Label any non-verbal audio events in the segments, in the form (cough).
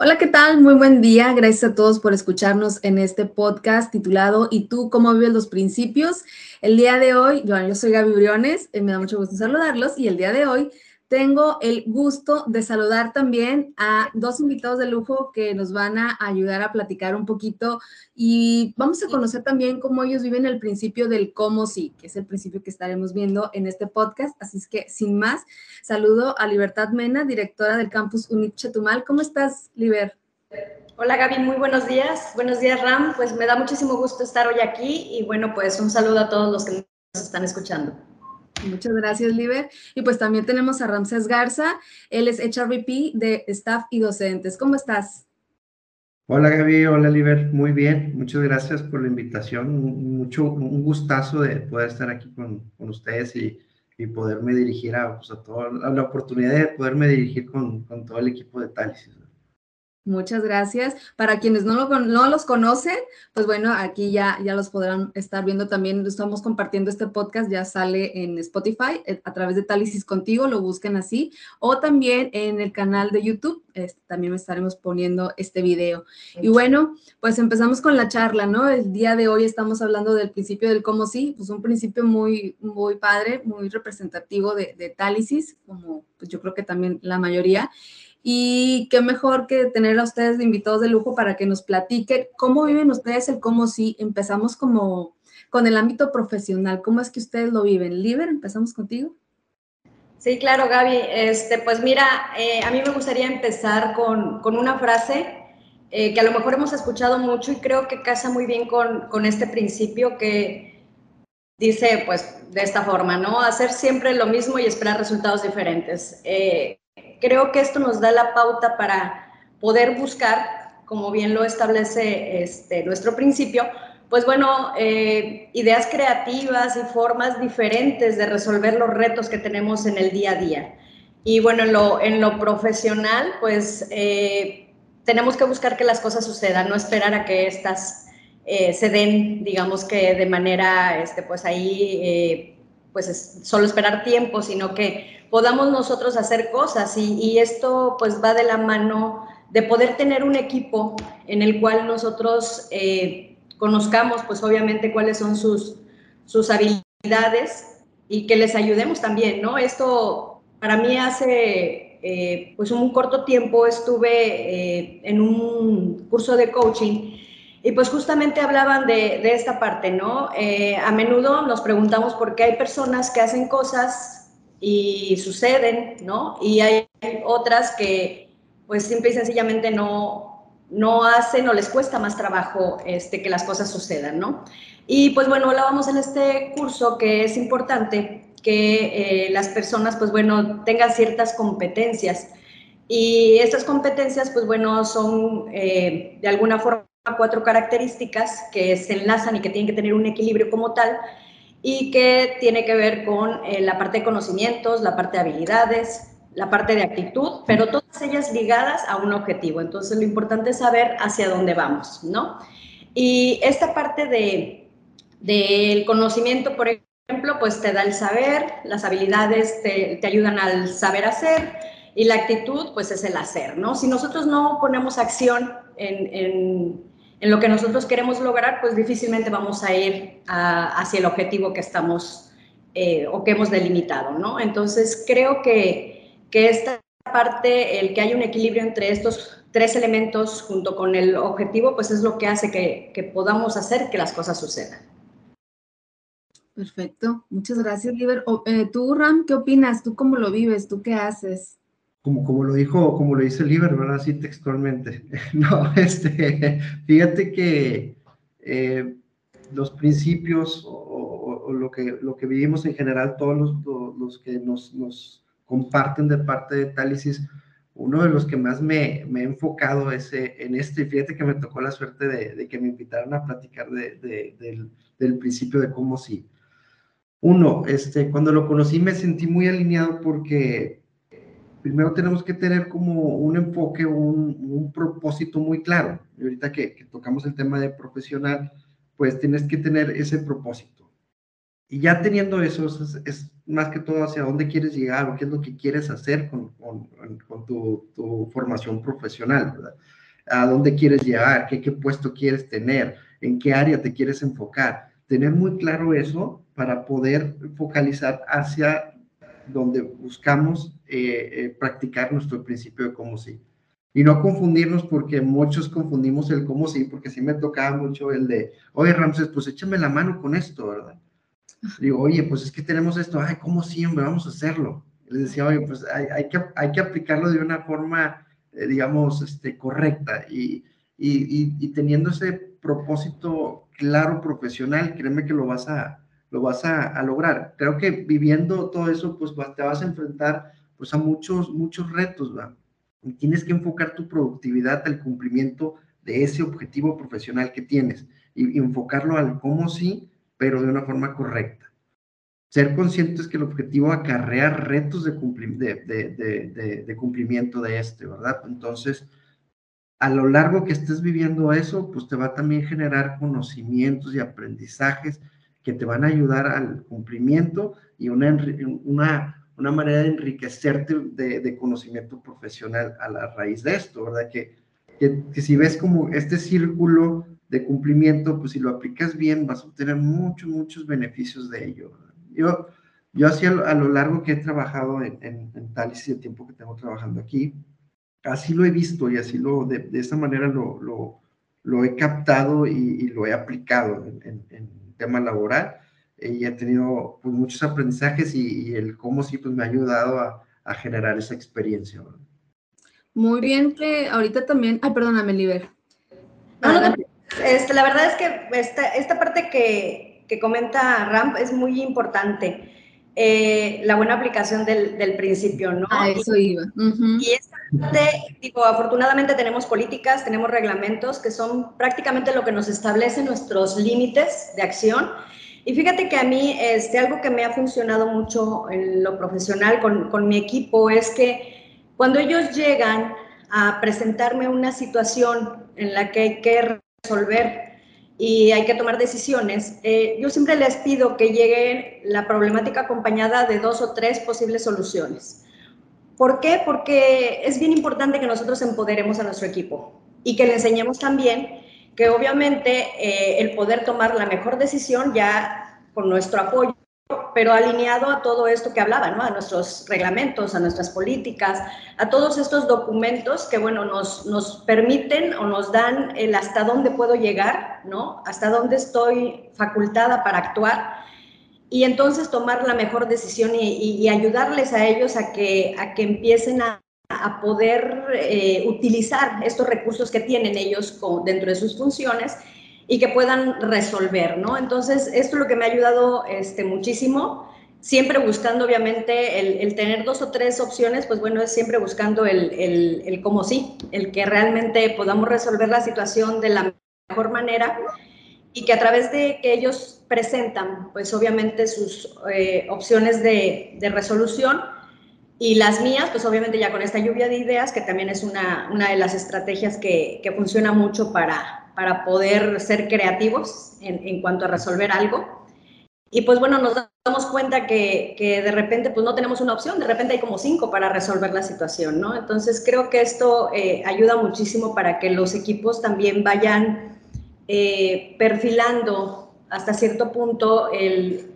Hola, ¿qué tal? Muy buen día. Gracias a todos por escucharnos en este podcast titulado ¿Y tú cómo vives los principios? El día de hoy, yo, soy Gaby Briones, eh, me da mucho gusto saludarlos y el día de hoy tengo el gusto de saludar también a dos invitados de lujo que nos van a ayudar a platicar un poquito y vamos a conocer también cómo ellos viven el principio del cómo sí, que es el principio que estaremos viendo en este podcast. Así es que, sin más, saludo a Libertad Mena, directora del campus UNIT Chetumal. ¿Cómo estás, Liber? Hola Gaby, muy buenos días. Buenos días Ram. Pues me da muchísimo gusto estar hoy aquí y bueno, pues un saludo a todos los que nos están escuchando. Muchas gracias, Liber. Y pues también tenemos a Ramses Garza, él es HRVP de Staff y Docentes. ¿Cómo estás? Hola Gaby, hola Liber, muy bien, muchas gracias por la invitación, mucho, un gustazo de poder estar aquí con, ustedes y, poderme dirigir a, pues, la oportunidad de poderme dirigir con, con todo el equipo de Talis. Muchas gracias. Para quienes no, lo, no, los conocen, pues bueno, aquí ya, ya los podrán estar viendo también. Estamos compartiendo este podcast, ya sale en Spotify eh, a través de Talisis Contigo, lo busquen así, o también en el canal de YouTube, este, también estaremos poniendo este video. Y bueno, pues empezamos con la charla, ¿no? El día de hoy estamos hablando del principio del cómo sí, pues un principio muy, muy padre, muy representativo de, de Talisis, como pues yo creo que también la mayoría. Y qué mejor que tener a ustedes de invitados de lujo para que nos platiquen cómo viven ustedes el cómo sí. Empezamos como con el ámbito profesional. ¿Cómo es que ustedes lo viven? Liber, empezamos contigo. Sí, claro, Gaby. Este, pues mira, eh, a mí me gustaría empezar con, con una frase eh, que a lo mejor hemos escuchado mucho y creo que casa muy bien con, con este principio que dice, pues, de esta forma, ¿no? Hacer siempre lo mismo y esperar resultados diferentes. Eh, creo que esto nos da la pauta para poder buscar, como bien lo establece este, nuestro principio, pues bueno, eh, ideas creativas y formas diferentes de resolver los retos que tenemos en el día a día. Y bueno, en lo, en lo profesional, pues eh, tenemos que buscar que las cosas sucedan, no esperar a que éstas eh, se den, digamos que de manera, este, pues ahí pues es solo esperar tiempo, sino que podamos nosotros hacer cosas y, esto pues va de la mano de poder tener un equipo en el cual nosotros eh, conozcamos pues obviamente cuáles son sus, sus habilidades y que les ayudemos también, ¿no? Esto para mí hace eh, pues un corto tiempo estuve eh, en un curso de coaching y pues justamente hablaban de, esta parte, ¿no? A menudo nos preguntamos por qué hay personas que hacen cosas y suceden, ¿no? Y hay otras que pues simple y sencillamente no, no hacen o les cuesta más trabajo este, que las cosas sucedan, ¿no? Y pues bueno, hablábamos en este curso que es importante que eh, las personas pues bueno tengan ciertas competencias y estas competencias pues bueno son eh, de alguna forma cuatro características que se enlazan y que tienen que tener un equilibrio como tal y que tiene que ver con eh, la parte de conocimientos, la parte de habilidades, la parte de actitud, pero todas ellas ligadas a un objetivo. Entonces lo importante es saber hacia dónde vamos, ¿no? Y esta parte de, del conocimiento, por ejemplo, pues te da el saber, las habilidades te, te ayudan al saber hacer y la actitud, pues es el hacer, ¿no? Si nosotros no ponemos acción en en lo que nosotros queremos lograr, pues difícilmente vamos a ir hacia el objetivo que estamos eh, o que hemos delimitado, ¿no? Entonces, creo que, que esta parte, el que hay un equilibrio entre estos tres elementos junto con el objetivo, pues es lo que hace que, que podamos hacer que las cosas sucedan. Perfecto, muchas gracias, Liber. Eh, tú, Ram, ¿qué opinas? ¿Tú cómo lo vives? ¿Tú qué haces? Como, como lo dijo, como lo dice Liber, ¿verdad? Así textualmente. (laughs) No, este, fíjate que eh, los principios o, lo, que, lo que vivimos en general, todos los, los, que nos, nos, comparten de parte de Tálisis, uno de los que más me, me he enfocado es en este, fíjate que me tocó la suerte de, que me invitaron a platicar de, del, del, principio de cómo sí. Uno, este, cuando lo conocí me sentí muy alineado porque primero tenemos que tener como un enfoque, un, propósito muy claro. Y ahorita que, tocamos el tema de profesional, pues tienes que tener ese propósito. y ya teniendo eso, es, más que todo hacia dónde quieres llegar o qué es lo que quieres hacer con, tu, formación profesional, ¿verdad? A dónde quieres llegar, qué puesto quieres tener, en qué área te quieres enfocar. Tener muy claro eso para poder focalizar hacia donde buscamos eh, eh, practicar nuestro principio de cómo sí. Y no confundirnos porque muchos confundimos el cómo sí, porque sí me tocaba mucho el de, oye Ramses, pues échame la mano con esto, ¿verdad? Digo, oye, pues es que tenemos esto, ay, ¿cómo sí, hombre? Vamos a hacerlo. Les decía, oye, pues hay, hay, que, hay que aplicarlo de una forma, eh, digamos, este, correcta y, y, y, teniendo ese propósito claro profesional, créeme que lo vas a, lo vas a, a lograr. Creo que viviendo todo eso, pues te vas a enfrentar pues a muchos, muchos retos, ¿va? Y tienes que enfocar tu productividad al cumplimiento de ese objetivo profesional que tienes y, enfocarlo al cómo sí, pero de una forma correcta. Ser conscientes que el objetivo acarrea retos de, de, de, cumplimiento de este, ¿verdad? Entonces, a lo largo que estés viviendo eso, pues te va a también generar conocimientos y aprendizajes que te van a ayudar al cumplimiento y una, una, una manera de enriquecerte de, conocimiento profesional a la raíz de esto, ¿verdad? Que, que, que si ves como este círculo de cumplimiento, pues si lo aplicas bien, vas a obtener muchos, muchos beneficios de ello. Yo, yo así a lo, largo que he trabajado en, en, en Talis y el tiempo que tengo trabajando aquí, así lo he visto y así lo, de, de esa manera lo, lo, lo he captado y, lo he aplicado en, en, tema laboral y he tenido pues, muchos aprendizajes y, el cómo sí pues me ha ayudado a, a generar esa experiencia. Muy bien que ahorita también, ay, perdóname, Liber. No, no, este, la verdad es que esta, esta parte que, que, comenta Ramp es muy importante. Eh, la buena aplicación del, del, principio, ¿no? A eso iba. Y esta parte, digo, afortunadamente tenemos políticas, tenemos reglamentos que son prácticamente lo que nos establece nuestros límites de acción. Y fíjate que a mí este, algo que me ha funcionado mucho en lo profesional con, con mi equipo es que cuando ellos llegan a presentarme una situación en la que hay que resolver y hay que tomar decisiones, eh, yo siempre les pido que llegue la problemática acompañada de dos o tres posibles soluciones. ¿Por qué? Porque es bien importante que nosotros empoderemos a nuestro equipo y que le enseñemos también que obviamente eh, el poder tomar la mejor decisión ya con nuestro apoyo pero alineado a todo esto que hablaba, ¿no? A nuestros reglamentos, a nuestras políticas, a todos estos documentos que, bueno, nos, nos permiten o nos dan el hasta dónde puedo llegar, ¿no? Hasta dónde estoy facultada para actuar y entonces tomar la mejor decisión y, ayudarles a ellos a que, a que empiecen a, a poder eh, utilizar estos recursos que tienen ellos dentro de sus funciones y que puedan resolver, ¿no? Entonces, esto es lo que me ha ayudado este, muchísimo, siempre buscando, obviamente, el, tener dos o tres opciones, pues bueno, es siempre buscando el, el, el cómo sí, el que realmente podamos resolver la situación de la mejor manera y que a través de que ellos presentan, pues obviamente sus eh, opciones de, de, resolución y las mías, pues obviamente ya con esta lluvia de ideas, que también es una, una de las estrategias que, que funciona mucho para, para poder ser creativos en, en, cuanto a resolver algo. Y pues bueno, nos damos cuenta que, que, de repente pues no tenemos una opción, de repente hay como cinco para resolver la situación, ¿no? Entonces creo que esto eh, ayuda muchísimo para que los equipos también vayan eh, perfilando hasta cierto punto el,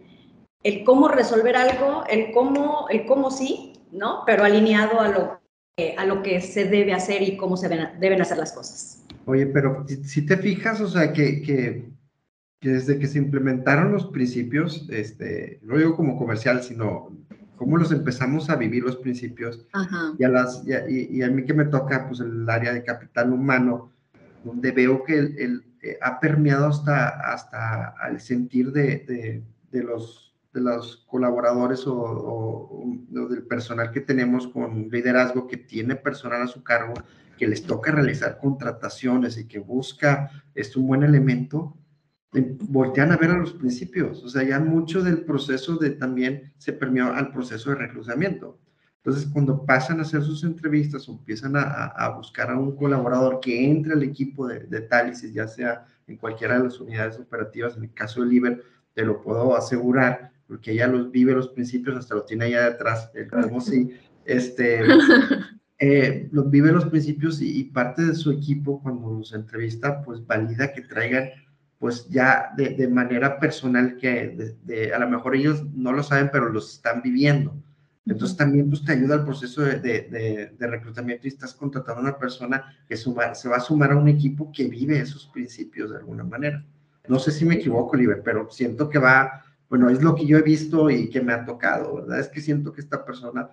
el, cómo resolver algo, el cómo, el cómo sí, ¿no? Pero alineado a lo, a lo que se debe hacer y cómo se deben, deben hacer las cosas. Oye, pero si te fijas, o sea, que, que, desde que se implementaron los principios, este, no digo como comercial, sino cómo los empezamos a vivir los principios, Y, a las, y, a mí que me toca, pues, el área de capital humano, donde veo que el, eh, ha permeado hasta, hasta el sentir de, los colaboradores o, o, del personal que tenemos con liderazgo que tiene personal a su cargo, que les toca realizar contrataciones y que busca es un buen elemento, voltean a ver a los principios. O sea, ya mucho del proceso de también se permeó al proceso de reclutamiento. Entonces, cuando pasan a hacer sus entrevistas o empiezan a, a buscar a un colaborador que entre al equipo de, de Tálisis, ya sea en cualquiera de las unidades operativas, en el caso de Liber, te lo puedo asegurar, porque ella los vive los principios, hasta lo tiene allá detrás, como si, (laughs) este, eh, los vive los principios y, parte de su equipo cuando los entrevista, pues valida que traigan, pues ya de, manera personal, que a lo mejor ellos no lo saben, pero los están viviendo. Entonces también pues, te ayuda al proceso de, de, de, reclutamiento y estás contratando a una persona que se va a sumar a un equipo que vive esos principios de alguna manera. No sé si me equivoco, Oliver, pero siento que va, bueno, es lo que yo he visto y que me ha tocado, ¿verdad? Es que siento que esta persona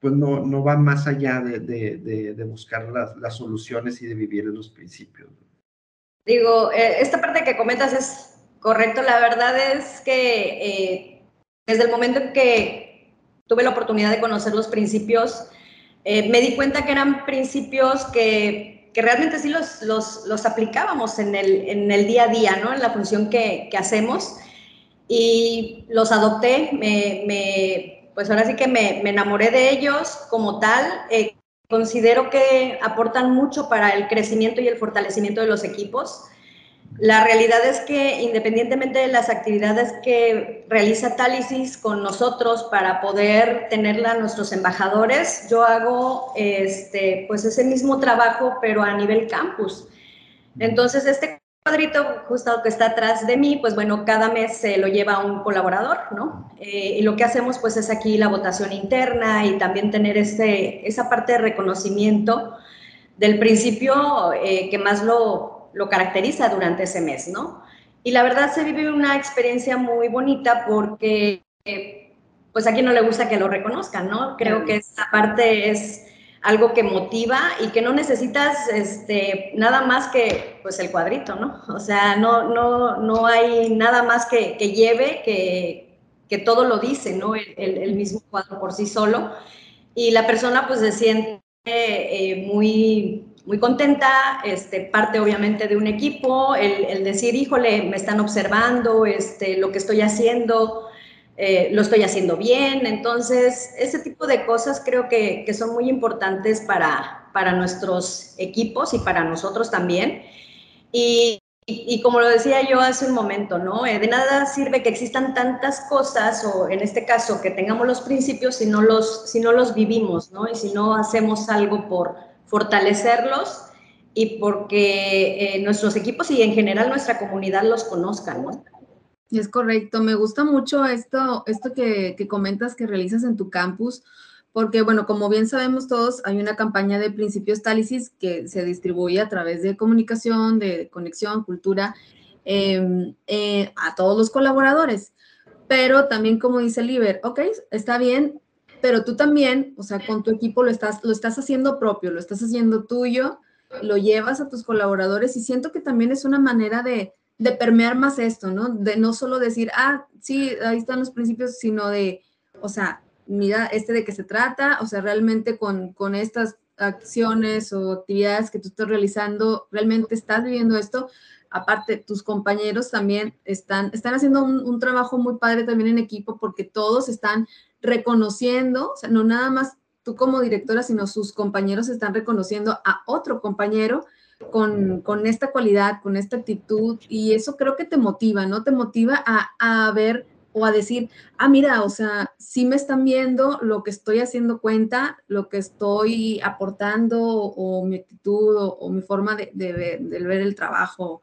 pues no, no va más allá de, de buscar las, las, soluciones y de vivir en los principios. Digo, eh, esta parte que comentas es correcto. La verdad es que eh, desde el momento en que tuve la oportunidad de conocer los principios, eh, me di cuenta que eran principios que, que realmente sí los, los, aplicábamos en el, en el día a día, ¿no? En la función que, que hacemos. Y los adopté, me, me, pues ahora sí que me, me, enamoré de ellos como tal. Eh, considero que aportan mucho para el crecimiento y el fortalecimiento de los equipos. La realidad es que independientemente de las actividades que realiza Talisis con nosotros para poder tenerla a nuestros embajadores, yo hago este, pues ese mismo trabajo pero a nivel campus. Entonces este cuadrito justo que está atrás de mí, pues bueno, cada mes se lo lleva un colaborador, ¿no? Eh, y lo que hacemos pues es aquí la votación interna y también tener ese, esa parte de reconocimiento del principio eh, que más lo lo caracteriza durante ese mes, ¿no? Y la verdad se vive una experiencia muy bonita porque, pues a quien no le gusta que lo reconozcan, ¿no? Creo que esta parte es algo que motiva y que no necesitas este, nada más que pues el cuadrito, ¿no? O sea, no, no, no hay nada más que, que lleve que, que, todo lo dice, ¿no? El, el, mismo cuadro por sí solo. Y la persona pues se siente eh, muy muy contenta, este, parte obviamente de un equipo, el, decir, híjole, me están observando, este, lo que estoy haciendo, eh, lo estoy haciendo bien. Entonces, ese tipo de cosas creo que, que, son muy importantes para, para nuestros equipos y para nosotros también. Y, y, como lo decía yo hace un momento, ¿no? Eh, de nada sirve que existan tantas cosas, o en este caso, que tengamos los principios si no los, si no los vivimos, ¿no? Y si no hacemos algo por fortalecerlos y porque eh, nuestros equipos y en general nuestra comunidad los conozcan, ¿no? Es correcto, me gusta mucho esto, esto que, que, comentas que realizas en tu campus, porque bueno, como bien sabemos todos, hay una campaña de principios Tálisis que se distribuye a través de comunicación, de conexión, cultura, em, eh, a todos los colaboradores. Pero también, como dice Liber, ok, está bien, pero tú también, o sea, con tu equipo lo estás, lo estás haciendo propio, lo estás haciendo tuyo, lo llevas a tus colaboradores y siento que también es una manera de, de permear más esto, ¿no? De no solo decir, ah, sí, ahí están los principios, sino de, o sea, mira, este de qué se trata, o sea, realmente con, con estas acciones o actividades que tú estás realizando, realmente estás viviendo esto. Aparte, tus compañeros también están, están haciendo un, un trabajo muy padre también en equipo porque todos están reconociendo, o sea, no nada más tú como directora, sino sus compañeros están reconociendo a otro compañero con, con esta cualidad, con esta actitud, y eso creo que te motiva, ¿no? Te motiva a, a ver o a decir, ah, mira, o sea, sí me están viendo lo que estoy haciendo cuenta, lo que estoy aportando o, mi actitud o, mi forma de, de, ver el trabajo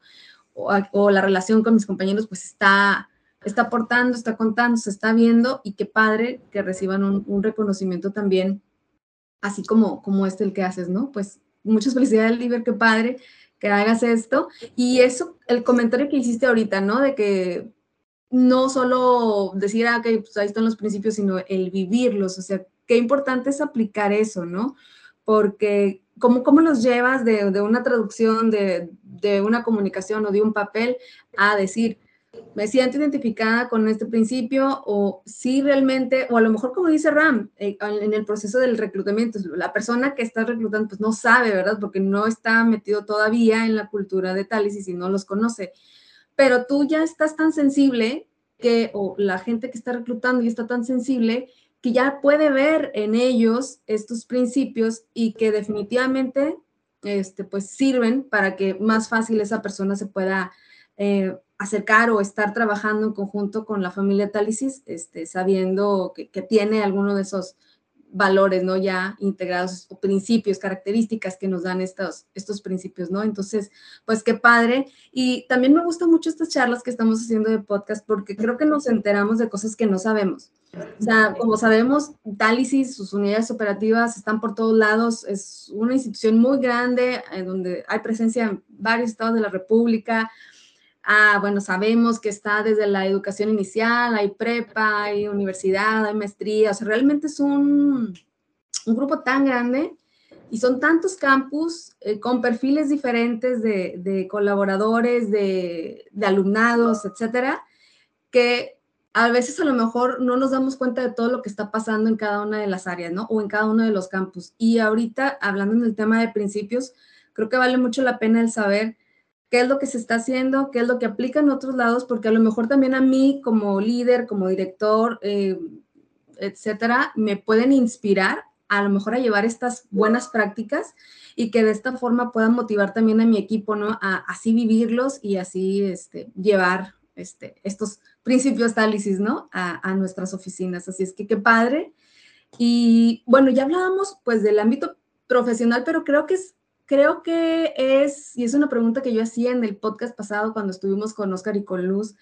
o, o, la relación con mis compañeros, pues está, está aportando, está contando, se está viendo y qué padre que reciban un, reconocimiento también, así como, como este el que haces, ¿no? Pues muchas felicidades, Liber, qué padre que hagas esto. Y eso, el comentario que hiciste ahorita, ¿no? De que no solo decir, ah, que pues ahí están los principios, sino el vivirlos, o sea, qué importante es aplicar eso, ¿no? Porque ¿cómo, cómo los llevas de, de una traducción, de, de, una comunicación o de un papel a decir, me siento identificada con este principio o si realmente, o a lo mejor como dice Ram, eh, en el proceso del reclutamiento, la persona que está reclutando pues no sabe, ¿verdad? Porque no está metido todavía en la cultura de Talis y si no los conoce. Pero tú ya estás tan sensible que, o la gente que está reclutando ya está tan sensible que ya puede ver en ellos estos principios y que definitivamente este, pues sirven para que más fácil esa persona se pueda eh, acercar o estar trabajando en conjunto con la familia Talisis, este, sabiendo que, tiene alguno de esos valores, ¿no? Ya integrados o principios, características que nos dan estos, estos principios, ¿no? Entonces, pues qué padre. Y también me gustan mucho estas charlas que estamos haciendo de podcast porque creo que nos enteramos de cosas que no sabemos. O sea, como sabemos, Talisis, sus unidades operativas están por todos lados, es una institución muy grande en donde hay presencia en varios estados de la República, Ah, bueno, sabemos que está desde la educación inicial, hay prepa, hay universidad, hay maestría, o sea, realmente es un, un grupo tan grande y son tantos campus eh, con perfiles diferentes de, colaboradores, de, de, alumnados, etcétera, que a veces a lo mejor no nos damos cuenta de todo lo que está pasando en cada una de las áreas, ¿no? O en cada uno de los campus. Y ahorita, hablando en el tema de principios, creo que vale mucho la pena el saber qué es lo que se está haciendo, qué es lo que aplica en otros lados, porque a lo mejor también a mí como líder, como director, eh, etcétera, me pueden inspirar a lo mejor a llevar estas buenas prácticas y que de esta forma puedan motivar también a mi equipo, ¿no? A así vivirlos y así este, llevar este, estos principios tálisis, ¿no? A, a nuestras oficinas. Así es que qué padre. Y bueno, ya hablábamos pues del ámbito profesional, pero creo que es creo que es, y es una pregunta que yo hacía en el podcast pasado cuando estuvimos con Oscar y con Luz,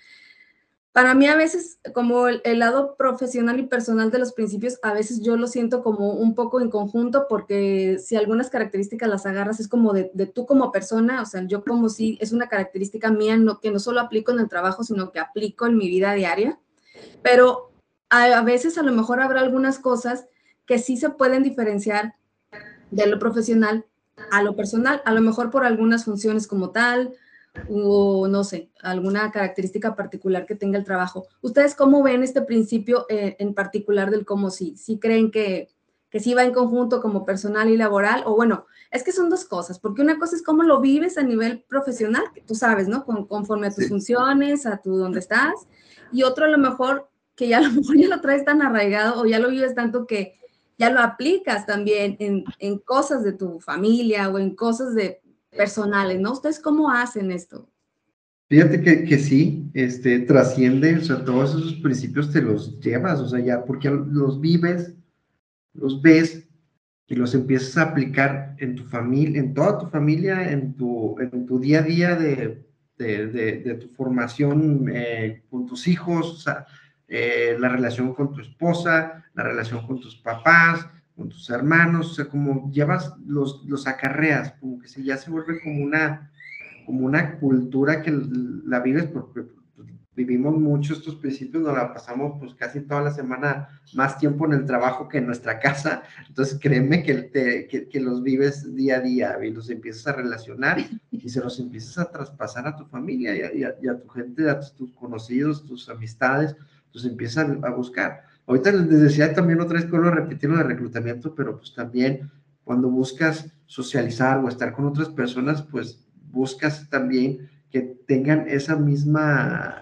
para mí a veces como el, lado profesional y personal de los principios, a veces yo lo siento como un poco en conjunto porque si algunas características las agarras es como de, tú como persona, o sea, yo como si es una característica mía no, que no solo aplico en el trabajo, sino que aplico en mi vida diaria, pero a veces a lo mejor habrá algunas cosas que sí se pueden diferenciar de lo profesional a lo personal, a lo mejor por algunas funciones como tal, o no sé, alguna característica particular que tenga el trabajo. ¿Ustedes cómo ven este principio eh, en particular del cómo sí? ¿Sí creen que, que sí va en conjunto como personal y laboral? O bueno, es que son dos cosas, porque una cosa es cómo lo vives a nivel profesional, que tú sabes, ¿no? Con, conforme a tus funciones, a tu dónde estás, y otro a lo mejor que ya a lo mejor ya lo traes tan arraigado o ya lo vives tanto que ya lo aplicas también en, en cosas de tu familia o en cosas de personales, ¿no? ¿Ustedes cómo hacen esto? Fíjate que, que, sí, este, trasciende, o sea, todos esos principios te los llevas, o sea, ya, porque los vives, los ves y los empiezas a aplicar en tu familia, en toda tu familia, en tu, en tu día a día de, de, de, tu formación eh, con tus hijos, o sea, eh, la relación con tu esposa, la relación con tus papás, con tus hermanos, o sea, como llevas los, los acarreas, como que se, ya se vuelve como una, como una cultura que la vives porque vivimos mucho estos principios, nos la pasamos pues casi toda la semana más tiempo en el trabajo que en nuestra casa, entonces créeme que, te, que, los vives día a día y los empiezas a relacionar y se los empiezas a traspasar a tu familia y a, y a tu gente, a tus conocidos, tus amistades, entonces empiezan a buscar. Ahorita les decía también otra vez, puedo repetirlo de reclutamiento, pero pues también cuando buscas socializar o estar con otras personas, pues buscas también que tengan esa misma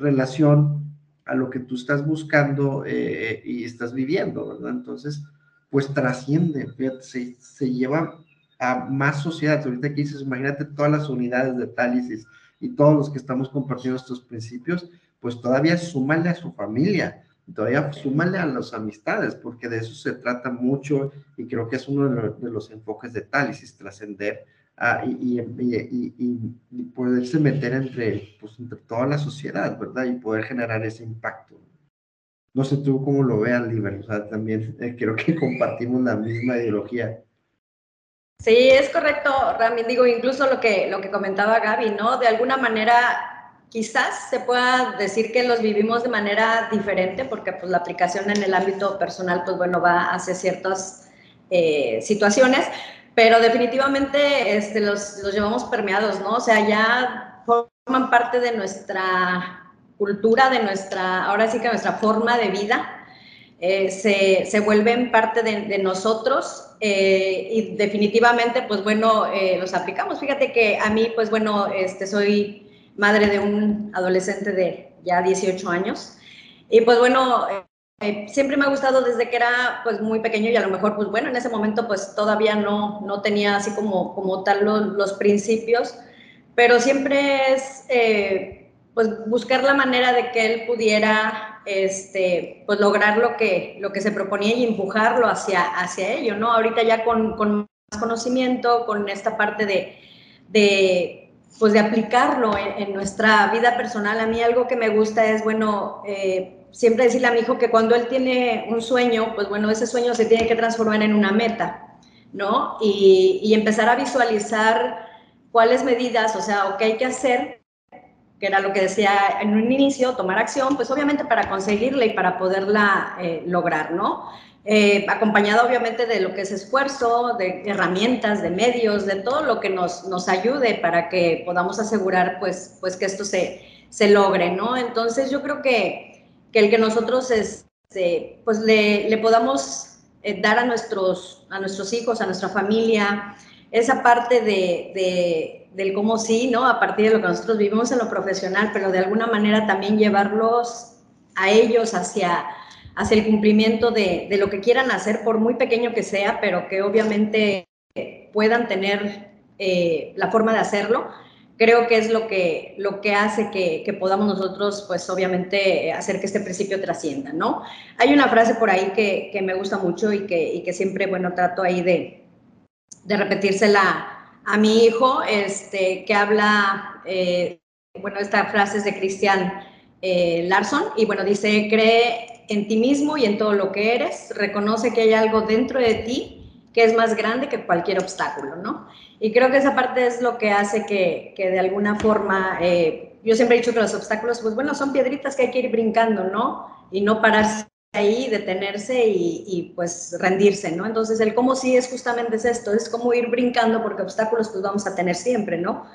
relación a lo que tú estás buscando eh, y estás viviendo, ¿verdad? Entonces, pues trasciende, se, se, lleva a más sociedad. Ahorita que dices, imagínate todas las unidades de Tálisis y todos los que estamos compartiendo estos principios, pues todavía súmale a su familia, todavía súmale a las amistades, porque de eso se trata mucho y creo que es uno de, los enfoques de Tálisis, trascender ah, y, y, poderse meter entre, pues, entre toda la sociedad, ¿verdad? Y poder generar ese impacto. No sé tú cómo lo veas, Liber, o sea, también eh, creo que compartimos la misma ideología. Sí, es correcto, Rami. Digo, incluso lo que, lo que comentaba Gaby, ¿no? De alguna manera quizás se pueda decir que los vivimos de manera diferente porque pues la aplicación en el ámbito personal pues bueno va hacia ciertas eh, situaciones, pero definitivamente este, los, los, llevamos permeados, ¿no? O sea, ya forman parte de nuestra cultura, de nuestra, ahora sí que nuestra forma de vida. Eh, se, se, vuelven parte de, nosotros eh, y definitivamente, pues bueno, los aplicamos. Fíjate que a mí, pues bueno, este, soy madre de un adolescente de ya 18 años. Y pues bueno, eh, siempre me ha gustado desde que era pues muy pequeño y a lo mejor pues bueno, en ese momento pues todavía no, no tenía así como, como tal los, los principios, pero siempre es, eh, pues buscar la manera de que él pudiera este, pues lograr lo que, lo que se proponía y empujarlo hacia, hacia ello, ¿no? Ahorita ya con, con más conocimiento, con esta parte de, de pues de aplicarlo en, nuestra vida personal. A mí algo que me gusta es, bueno, eh, siempre decirle a mi hijo que cuando él tiene un sueño, pues bueno, ese sueño se tiene que transformar en una meta, ¿no? Y, y empezar a visualizar cuáles medidas, o sea, o qué hay que hacer que era lo que decía en un inicio, tomar acción, pues obviamente para conseguirla y para poderla eh, lograr, ¿no? Eh, acompañado obviamente de lo que es esfuerzo, de herramientas, de medios, de todo lo que nos, nos ayude para que podamos asegurar pues, pues que esto se, se logre, ¿no? Entonces yo creo que, que el que nosotros este, pues le, le podamos eh, dar a nuestros, a nuestros hijos, a nuestra familia, esa parte de del cómo sí, ¿no? A partir de lo que nosotros vivimos en lo profesional, pero de alguna manera también llevarlos a ellos hacia, hacia el cumplimiento de, de lo que quieran hacer, por muy pequeño que sea, pero que obviamente puedan tener eh, la forma de hacerlo, creo que es lo que, lo que hace que, que, podamos nosotros, pues obviamente, hacer que este principio trascienda, ¿no? Hay una frase por ahí que, que me gusta mucho y que, y que siempre, bueno, trato ahí de, de repetírsela a mi hijo, este, que habla, eh, bueno, esta frase es de Christian eh, Larson, y bueno, dice, cree en ti mismo y en todo lo que eres, reconoce que hay algo dentro de ti que es más grande que cualquier obstáculo, ¿no? Y creo que esa parte es lo que hace que, que de alguna forma, eh, yo siempre he dicho que los obstáculos, pues bueno, son piedritas que hay que ir brincando, ¿no? Y no pararse ahí, detenerse y, pues rendirse, ¿no? Entonces el cómo sí es justamente esto, es como ir brincando porque obstáculos pues vamos a tener siempre, ¿no?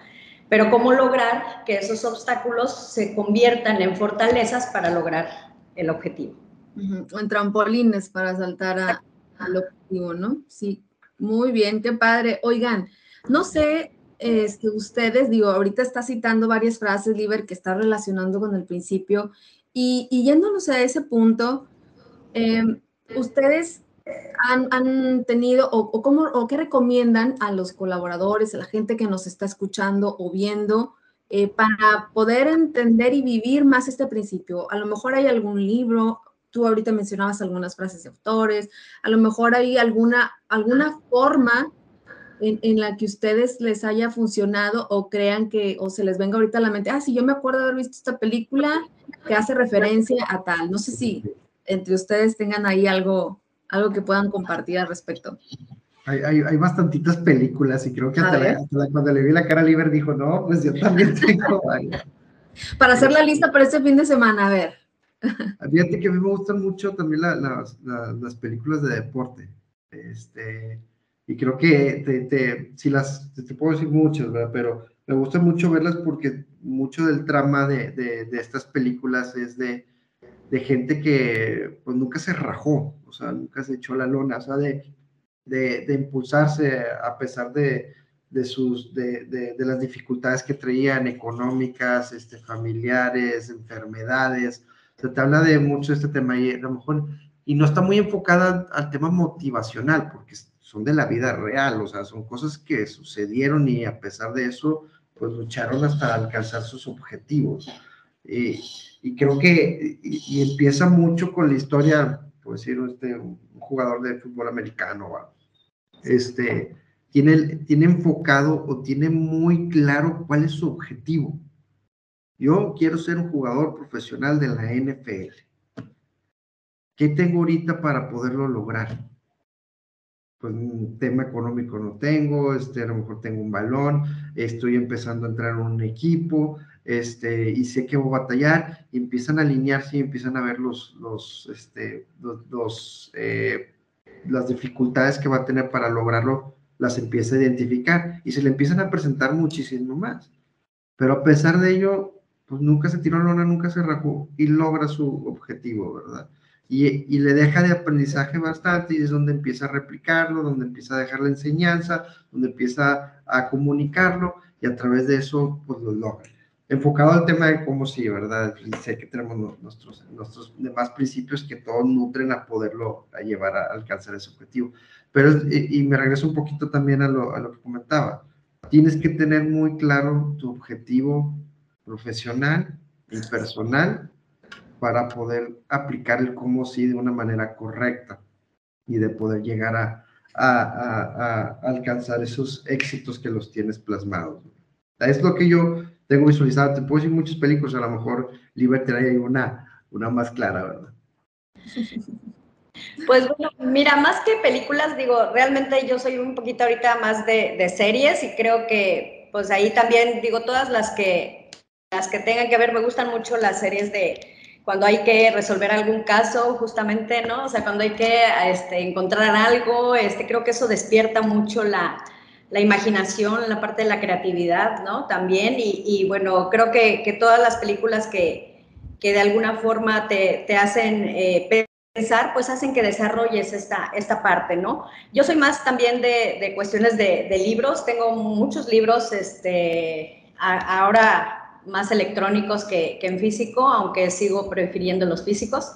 Pero cómo lograr que esos obstáculos se conviertan en fortalezas para lograr el objetivo. En trampolines para saltar al objetivo, ¿no? Sí, muy bien, qué padre. Oigan, no sé, este, ustedes, digo, ahorita está citando varias frases, Liber, que está relacionando con el principio, y, y yéndonos a ese punto, Em, ¿Ustedes han, tenido o, cómo, o qué recomiendan a los colaboradores, a la gente que nos está escuchando o viendo eh, para poder entender y vivir más este principio? A lo mejor hay algún libro, tú ahorita mencionabas algunas frases de autores, a lo mejor hay alguna, alguna forma en, en, la que ustedes les haya funcionado o crean que, o se les venga ahorita a la mente, ah, sí, yo me acuerdo de haber visto esta película que hace referencia a tal. No sé si entre ustedes tengan ahí algo, algo que puedan compartir al respecto. Hay, hay, hay bastantitas películas y creo que hasta, cuando le vi la cara a Liber dijo, no, pues yo también (laughs) tengo Para hacer la lista para este fin de semana, a ver. (laughs) Fíjate que a mí me gustan mucho también las, las películas de deporte. Este, y creo que te, te, si las, te, puedo decir muchas, ¿verdad? Pero me gusta mucho verlas porque mucho del trama de, de, de estas películas es de, de gente que pues nunca se rajó, o sea, nunca se echó la lona, o sea, de, impulsarse a pesar de, sus, de, las dificultades que traían económicas, este, familiares, enfermedades. Se te habla de mucho este tema y a lo mejor, y no está muy enfocada al tema motivacional, porque son de la vida real, o sea, son cosas que sucedieron y a pesar de eso, pues lucharon hasta alcanzar sus objetivos. Y, y creo que y, empieza mucho con la historia, por decir, este, un jugador de fútbol americano, este, tiene, tiene enfocado o tiene muy claro cuál es su objetivo. Yo quiero ser un jugador profesional de la NFL. ¿Qué tengo ahorita para poderlo lograr? Pues un tema económico no tengo, este, a lo mejor tengo un balón, estoy empezando a entrar en un equipo, este, y sé que voy a batallar, y empiezan a alinearse y empiezan a ver los, los, este, los, eh, las dificultades que va a tener para lograrlo, las empieza a identificar y se le empiezan a presentar muchísimo más. Pero a pesar de ello, pues nunca se tiró lona, nunca se rajó y logra su objetivo, ¿verdad? Y, y, le deja de aprendizaje bastante y es donde empieza a replicarlo, donde empieza a dejar la enseñanza, donde empieza a comunicarlo y a través de eso, pues lo logra enfocado al tema de cómo sí, ¿verdad? Sé que tenemos nuestros, nuestros demás principios que todos nutren a poderlo a llevar a alcanzar ese objetivo. Pero, y, me regreso un poquito también a lo, a lo que comentaba. Tienes que tener muy claro tu objetivo profesional y personal para poder aplicar el cómo sí de una manera correcta y de poder llegar a, alcanzar esos éxitos que los tienes plasmados. Es lo que yo tengo visualizado. Te puedo decir muchas películas, a lo mejor Liberty hay una, una más clara, ¿verdad? (laughs) Pues bueno, mira, más que películas, digo, realmente yo soy un poquito ahorita más de, de, series y creo que pues ahí también, digo, todas las que, las que tengan que ver, me gustan mucho las series de cuando hay que resolver algún caso, justamente, ¿no? O sea, cuando hay que este, encontrar algo, este, creo que eso despierta mucho la, la imaginación, la parte de la creatividad, ¿no? También, y, bueno, creo que, que, todas las películas que, que de alguna forma te, te hacen eh, pensar, pues hacen que desarrolles esta, esta parte, ¿no? Yo soy más también de, de cuestiones de, de, libros, tengo muchos libros, este, ahora más electrónicos que, que, en físico, aunque sigo prefiriendo los físicos.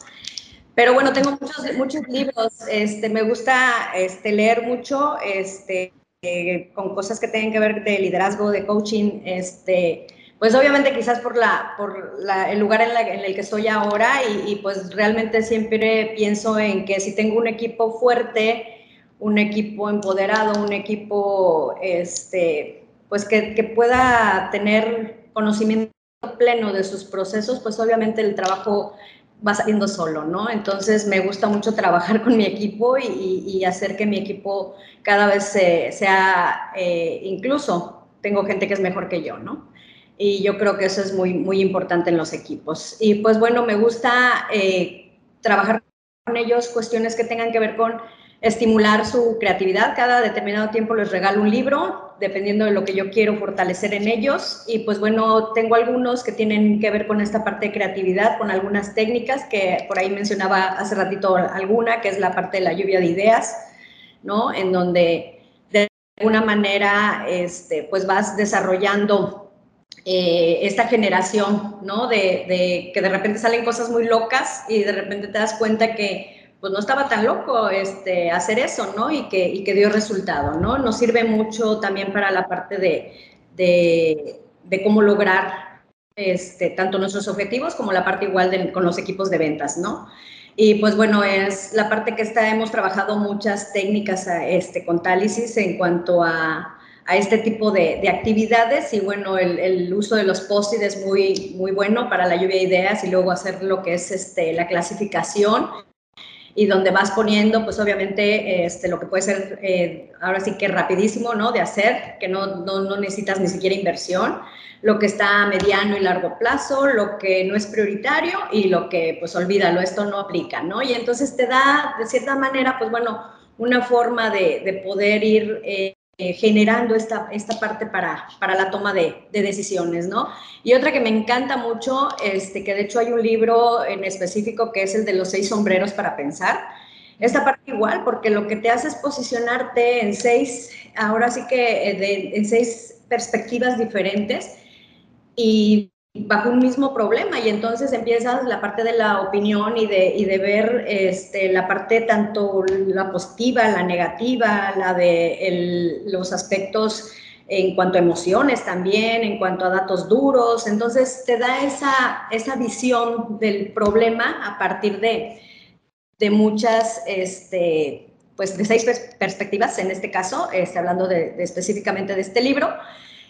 Pero bueno, tengo muchos, muchos libros, este, me gusta este, leer mucho, este, eh, con cosas que tengan que ver de liderazgo, de coaching, este, pues obviamente quizás por, la, por la, el lugar en, en, el que estoy ahora y, y, pues realmente siempre pienso en que si tengo un equipo fuerte, un equipo empoderado, un equipo este, pues que, que pueda tener conocimiento pleno de sus procesos, pues obviamente el trabajo va saliendo solo, ¿no? Entonces me gusta mucho trabajar con mi equipo y, hacer que mi equipo cada vez sea, eh, incluso tengo gente que es mejor que yo, ¿no? y yo creo que eso es muy, muy importante en los equipos. Y pues bueno, me gusta eh, trabajar con ellos cuestiones que tengan que ver con estimular su creatividad. Cada determinado tiempo les regalo un libro, dependiendo de lo que yo quiero fortalecer en ellos. Y pues bueno, tengo algunos que tienen que ver con esta parte de creatividad, con algunas técnicas que por ahí mencionaba hace ratito alguna, que es la parte de la lluvia de ideas, ¿no? En donde de alguna manera, este, pues vas desarrollando eh, esta generación, ¿no? De, de, que de repente salen cosas muy locas y de repente te das cuenta que pues no estaba tan loco este, hacer eso, ¿no? Y que, y que dio resultado, ¿no? Nos sirve mucho también para la parte de, de, de cómo lograr este, tanto nuestros objetivos como la parte igual de, con los equipos de ventas, ¿no? Y pues bueno, es la parte que está, hemos trabajado muchas técnicas este, con Tálisis en cuanto a a este tipo de, actividades y bueno, el, uso de los post-it es muy, muy bueno para la lluvia de ideas y luego hacer lo que es este, la clasificación y donde vas poniendo, pues obviamente, este, lo que puede ser, eh, ahora sí que rapidísimo, ¿no? De hacer, que no, no, no, necesitas ni siquiera inversión, lo que está a mediano y largo plazo, lo que no es prioritario y lo que, pues olvídalo, esto no aplica, ¿no? Y entonces te da, de cierta manera, pues bueno, una forma de, de poder ir... Eh, eh, generando esta, esta parte para, para la toma de, de, decisiones, ¿no? Y otra que me encanta mucho, este, que de hecho hay un libro en específico que es el de los seis sombreros para pensar. Esta parte igual, porque lo que te hace es posicionarte en seis, ahora sí que eh, en seis perspectivas diferentes y bajo un mismo problema y entonces empiezas la parte de la opinión y de, y de ver este, la parte tanto la positiva, la negativa, la de los aspectos en cuanto a emociones también, en cuanto a datos duros, entonces te da esa, esa visión del problema a partir de, de muchas, este, pues de seis perspectivas en este caso, este, hablando de específicamente de este libro.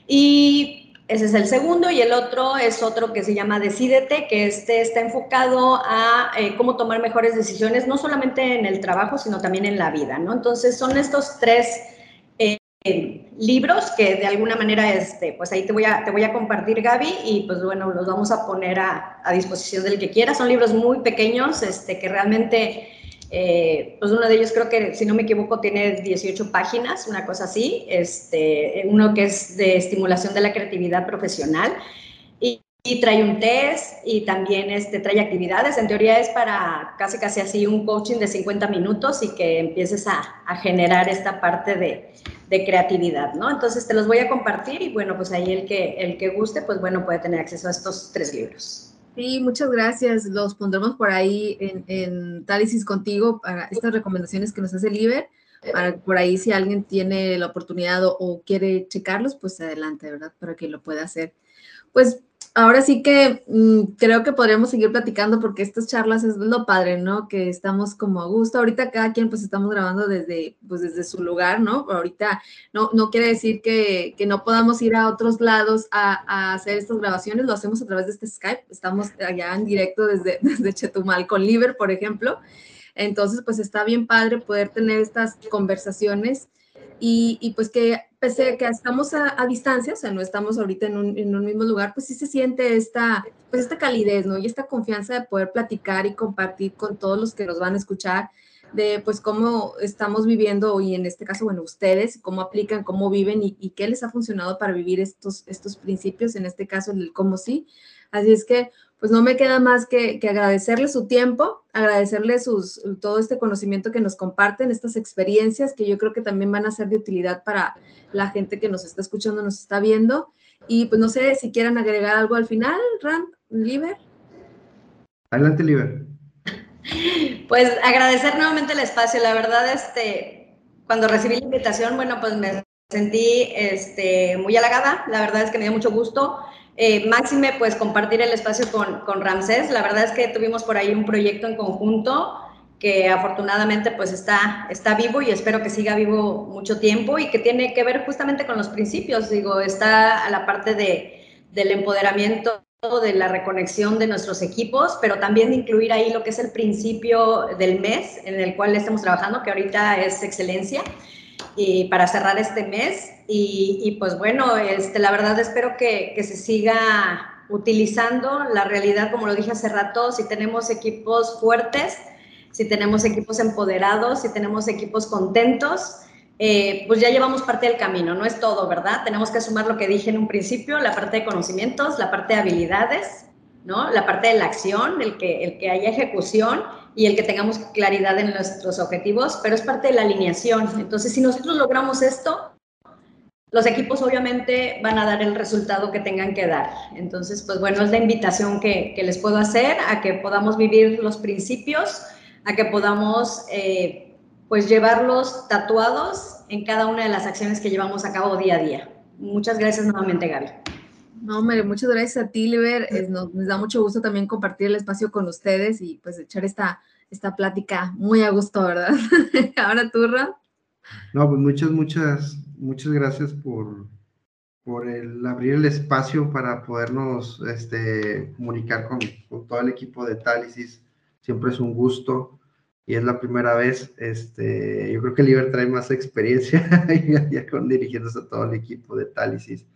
Y ese es el segundo y el otro es otro que se llama Decídete, que este está enfocado a eh, cómo tomar mejores decisiones, no solamente en el trabajo, sino también en la vida, ¿no? Entonces son estos tres eh, libros que de alguna manera, este, pues ahí te voy, a, te voy a compartir, Gaby, y pues bueno, los vamos a poner a, a disposición del que quiera. Son libros muy pequeños, este, que realmente eh, pues uno de ellos creo que, si no me equivoco, tiene 18 páginas, una cosa así, este, uno que es de estimulación de la creatividad profesional y, trae un test y también este, trae actividades. En teoría es para casi casi así un coaching de 50 minutos y que empieces a, a generar esta parte de, de, creatividad, ¿no? Entonces te los voy a compartir y bueno, pues ahí el que, el que guste, pues bueno, puede tener acceso a estos tres libros. Sí, muchas gracias. Los pondremos por ahí en, en Tálisis contigo para estas recomendaciones que nos hace Liber. Para por ahí si alguien tiene la oportunidad o, quiere checarlos, pues adelante, ¿verdad? Para que lo pueda hacer. Pues ahora sí que mm, creo que podríamos seguir platicando porque estas charlas es lo padre, ¿no? Que estamos como a gusto. Ahorita cada quien pues estamos grabando desde, pues, desde su lugar, ¿no? Ahorita no, no quiere decir que, que no podamos ir a otros lados a, a, hacer estas grabaciones, lo hacemos a través de este Skype. Estamos allá en directo desde, (laughs) desde Chetumal con Liver, por ejemplo. Entonces, pues está bien padre poder tener estas conversaciones y, y pues que pese a que estamos a, a, distancia, o sea, no estamos ahorita en un, en un, mismo lugar, pues sí se siente esta, pues esta calidez, ¿no? Y esta confianza de poder platicar y compartir con todos los que nos van a escuchar de pues cómo estamos viviendo y en este caso, bueno, ustedes, cómo aplican, cómo viven y, y qué les ha funcionado para vivir estos, estos principios, en este caso el cómo sí. Así es que pues no me queda más que, que agradecerle su tiempo, agradecerle sus, todo este conocimiento que nos comparten, estas experiencias que yo creo que también van a ser de utilidad para la gente que nos está escuchando, nos está viendo. Y pues no sé si quieran agregar algo al final, Ram, Liber. Adelante, Liber. Pues agradecer nuevamente el espacio. La verdad, este, cuando recibí la invitación, bueno, pues me sentí este, muy halagada. La verdad es que me dio mucho gusto. Eh, máxime, pues compartir el espacio con, con Ramsés. La verdad es que tuvimos por ahí un proyecto en conjunto que afortunadamente pues está, está vivo y espero que siga vivo mucho tiempo y que tiene que ver justamente con los principios. Digo, está a la parte de, del empoderamiento de la reconexión de nuestros equipos, pero también de incluir ahí lo que es el principio del mes en el cual estamos trabajando, que ahorita es excelencia y para cerrar este mes. Y, pues bueno, este, la verdad espero que, que, se siga utilizando la realidad, como lo dije hace rato, si tenemos equipos fuertes, si tenemos equipos empoderados, si tenemos equipos contentos, eh, pues ya llevamos parte del camino, no es todo, ¿verdad? Tenemos que sumar lo que dije en un principio, la parte de conocimientos, la parte de habilidades, ¿no? La parte de la acción, el que, el que haya ejecución y el que tengamos claridad en nuestros objetivos, pero es parte de la alineación. Entonces, si nosotros logramos esto, los equipos obviamente van a dar el resultado que tengan que dar. Entonces, pues bueno, es la invitación que, que les puedo hacer a que podamos vivir los principios, a que podamos eh, pues llevarlos tatuados en cada una de las acciones que llevamos a cabo día a día. Muchas gracias nuevamente, Gaby. No, hombre, muchas gracias a ti, Liber. nos, nos, da mucho gusto también compartir el espacio con ustedes y pues echar esta, esta plática muy a gusto, ¿verdad? (laughs) Ahora tú, Ram. No, pues muchas, muchas, muchas gracias por, por el abrir el espacio para podernos este, comunicar con, con todo el equipo de Tálisis. Siempre es un gusto y es la primera vez. Este, yo creo que Liber trae más experiencia (laughs) ya con dirigiéndose a todo el equipo de Tálisis.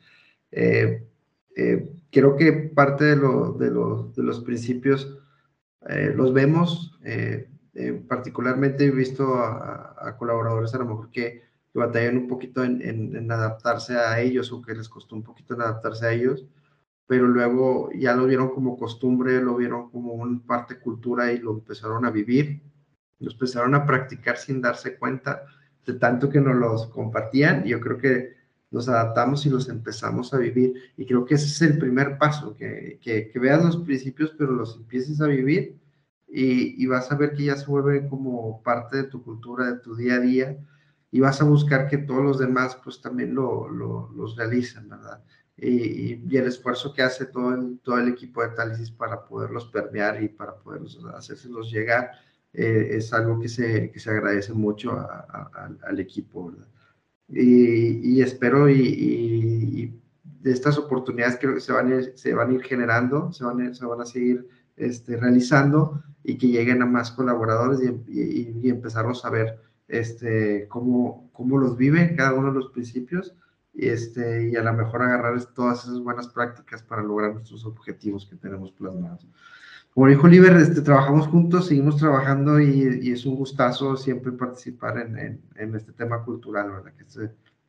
Eh, eh, creo que parte de, lo, de, lo, de los principios eh, los vemos, eh, eh, particularmente he visto a, a, colaboradores a lo mejor que, que batallan un poquito en, en, en, adaptarse a ellos o que les costó un poquito en adaptarse a ellos, pero luego ya lo vieron como costumbre, lo vieron como una parte cultura y lo empezaron a vivir, lo empezaron a practicar sin darse cuenta de tanto que nos los compartían. Yo creo que nos adaptamos y los empezamos a vivir. Y creo que ese es el primer paso, que, que, que veas los principios, pero los empieces a vivir y, y, vas a ver que ya se vuelve como parte de tu cultura, de tu día a día, y vas a buscar que todos los demás pues también lo, lo los realicen, ¿verdad? Y, y, el esfuerzo que hace todo el, todo el equipo de Tálisis para poderlos permear y para poderlos hacérselos llegar, eh, es algo que se, que se agradece mucho a, a, al equipo, ¿verdad? Y, y espero y, y, de estas oportunidades creo que se van a ir, se van a ir generando, se van a, se van a seguir este, realizando y que lleguen a más colaboradores y, y empezarlos a ver este, cómo, cómo los viven cada uno de los principios y, este, y a lo mejor agarrar todas esas buenas prácticas para lograr nuestros objetivos que tenemos plasmados. Como dijo Oliver, este, trabajamos juntos, seguimos trabajando y, y, es un gustazo siempre participar en, en, en este tema cultural, ¿verdad? Que,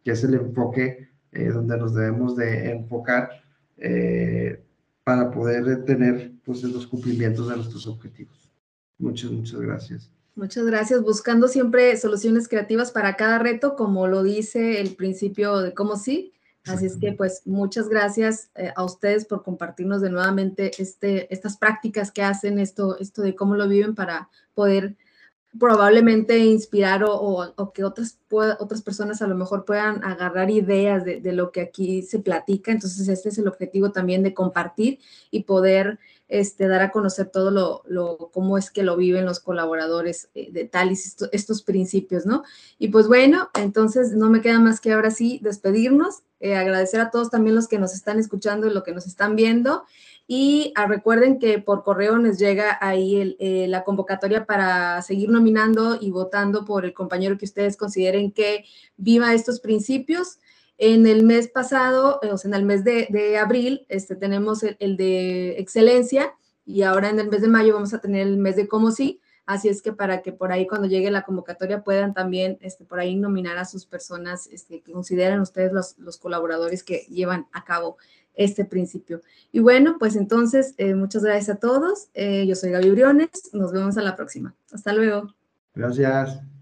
que es el enfoque eh, donde nos debemos de enfocar eh, para poder tener pues, los cumplimientos de nuestros objetivos. Muchas, muchas gracias. Muchas gracias. Buscando siempre soluciones creativas para cada reto, como lo dice el principio de cómo sí, Así es que pues muchas gracias eh, a ustedes por compartirnos de nuevamente este, estas prácticas que hacen, esto, esto de cómo lo viven para poder probablemente inspirar o, que otras, otras personas a lo mejor puedan agarrar ideas de, lo que aquí se platica. Entonces, este es el objetivo también de compartir y poder este, dar a conocer todo lo, cómo es que lo viven los colaboradores eh, de Talis, estos principios, ¿no? Y pues bueno, entonces no me queda más que ahora sí despedirnos, eh, agradecer a todos también los que nos están escuchando y los que nos están viendo. Y ah, recuerden que por correo les llega ahí eh, la convocatoria para seguir nominando y votando por el compañero que ustedes consideren que viva estos principios. En el mes pasado, eh, o sea, en el mes de, abril, este, tenemos el, de excelencia y ahora en el mes de mayo vamos a tener el mes de como sí. Así es que para que por ahí cuando llegue la convocatoria puedan también este, por ahí nominar a sus personas este, que consideren ustedes los, los colaboradores que llevan a cabo este principio. Y bueno, pues entonces, eh, muchas gracias a todos. Eh, yo soy Gaby Briones. Nos vemos a la próxima. Hasta luego. Gracias.